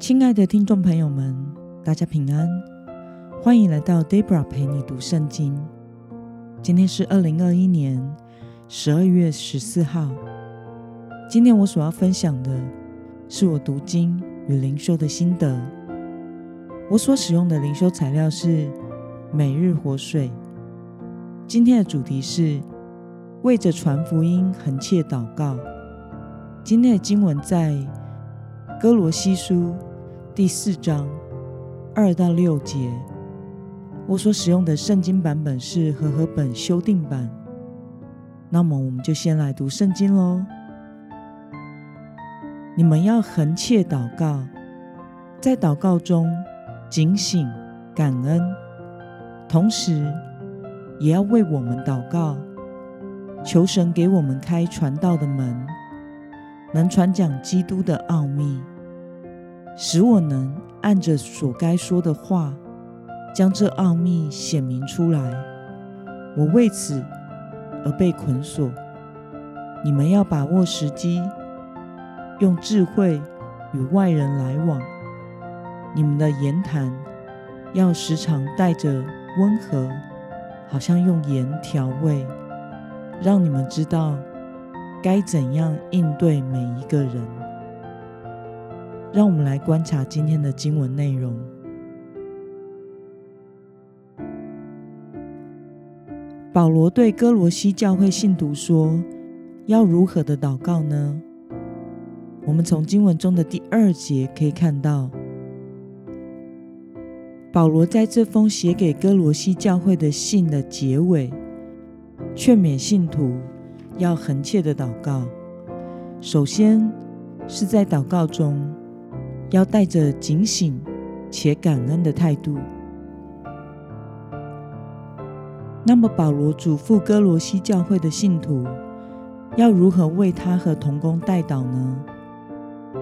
亲爱的听众朋友们，大家平安，欢迎来到 Debra 陪你读圣经。今天是二零二一年十二月十四号。今天我所要分享的是我读经与灵修的心得。我所使用的灵修材料是每日活水。今天的主题是为着传福音恳切祷告。今天的经文在哥罗西书第四章二到六节。我所使用的圣经版本是和合本修订版。那么，我们就先来读圣经喽。你们要恒切祷告，在祷告中警醒感恩，同时也要为我们祷告，求神给我们开传道的门。能传讲基督的奥秘，使我能按着所该说的话，将这奥秘显明出来。我为此而被捆锁。你们要把握时机，用智慧与外人来往。你们的言谈要时常带着温和，好像用盐调味，让你们知道。该怎样应对每一个人？让我们来观察今天的经文内容。保罗对哥罗西教会信徒说：“要如何的祷告呢？”我们从经文中的第二节可以看到，保罗在这封写给哥罗西教会的信的结尾，劝勉信徒。要恒切的祷告，首先是在祷告中要带着警醒且感恩的态度。那么，保罗嘱咐哥罗西教会的信徒要如何为他和同工代祷呢？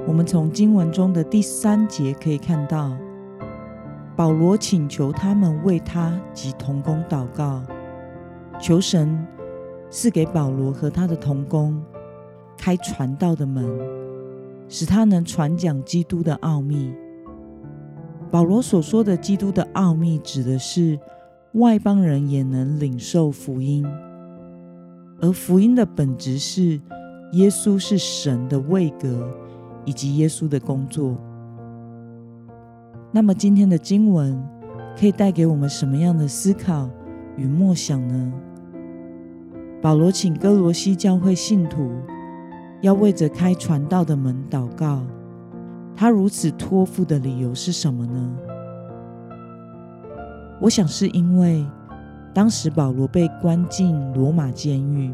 我们从经文中的第三节可以看到，保罗请求他们为他及同工祷告，求神。是给保罗和他的同工开传道的门，使他能传讲基督的奥秘。保罗所说的基督的奥秘，指的是外邦人也能领受福音，而福音的本质是耶稣是神的位格以及耶稣的工作。那么今天的经文可以带给我们什么样的思考与默想呢？保罗请哥罗西教会信徒要为着开传道的门祷告。他如此托付的理由是什么呢？我想是因为当时保罗被关进罗马监狱，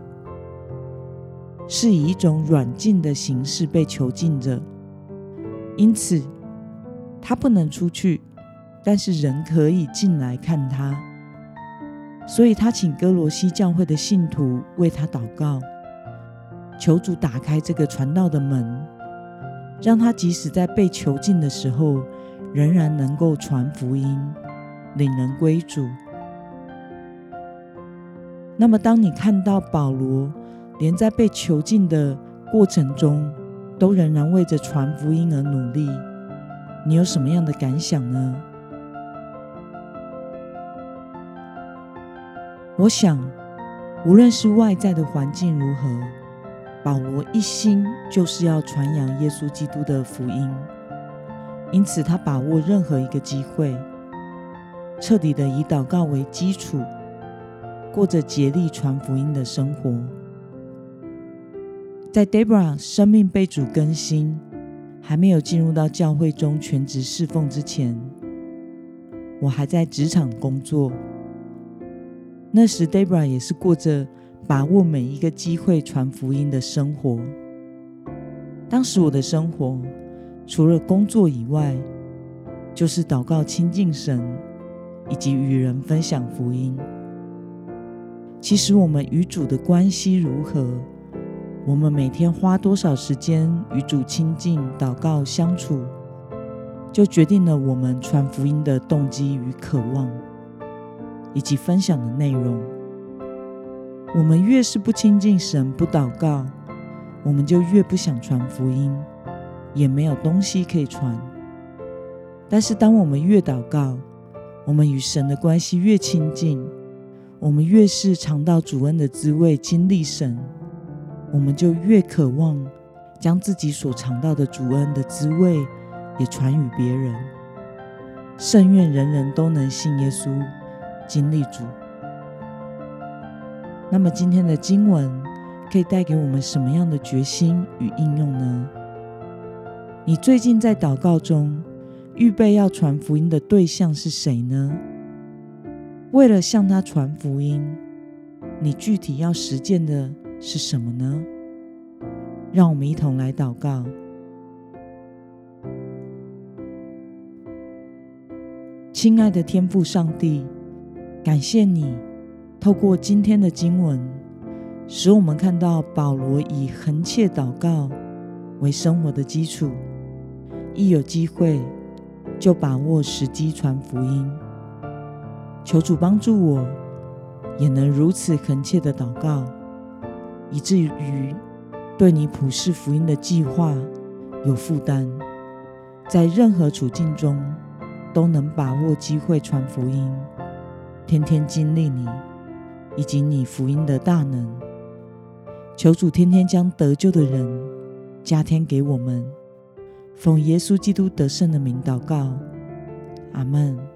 是以一种软禁的形式被囚禁着，因此他不能出去，但是人可以进来看他。所以他请哥罗西教会的信徒为他祷告，求主打开这个传道的门，让他即使在被囚禁的时候，仍然能够传福音，领人归主。那么，当你看到保罗连在被囚禁的过程中，都仍然为着传福音而努力，你有什么样的感想呢？我想，无论是外在的环境如何，保罗一心就是要传扬耶稣基督的福音。因此，他把握任何一个机会，彻底的以祷告为基础，过着竭力传福音的生活。在 Debra 生命被主更新，还没有进入到教会中全职侍奉之前，我还在职场工作。那时，Debra 也是过着把握每一个机会传福音的生活。当时我的生活除了工作以外，就是祷告亲近神，以及与人分享福音。其实，我们与主的关系如何，我们每天花多少时间与主亲近、祷告、相处，就决定了我们传福音的动机与渴望。以及分享的内容，我们越是不亲近神、不祷告，我们就越不想传福音，也没有东西可以传。但是，当我们越祷告，我们与神的关系越亲近，我们越是尝到主恩的滋味，经历神，我们就越渴望将自己所尝到的主恩的滋味也传与别人。圣愿人人都能信耶稣，经历主。那么，今天的经文可以带给我们什么样的决心与应用呢？你最近在祷告中预备要传福音的对象是谁呢？为了向他传福音，你具体要实践的是什么呢？让我们一同来祷告。亲爱的天父上帝，感谢你透过今天的经文，使我们看到保罗以恒切祷告为生活的基础，一有机会就把握时机传福音。求主帮助我，也能如此恳切的祷告，以至于对你普世福音的计划有负担，在任何处境中。都能把握机会传福音，天天经历你以及你福音的大能。求主天天将得救的人加添给我们，奉耶稣基督得胜的名祷告，阿门。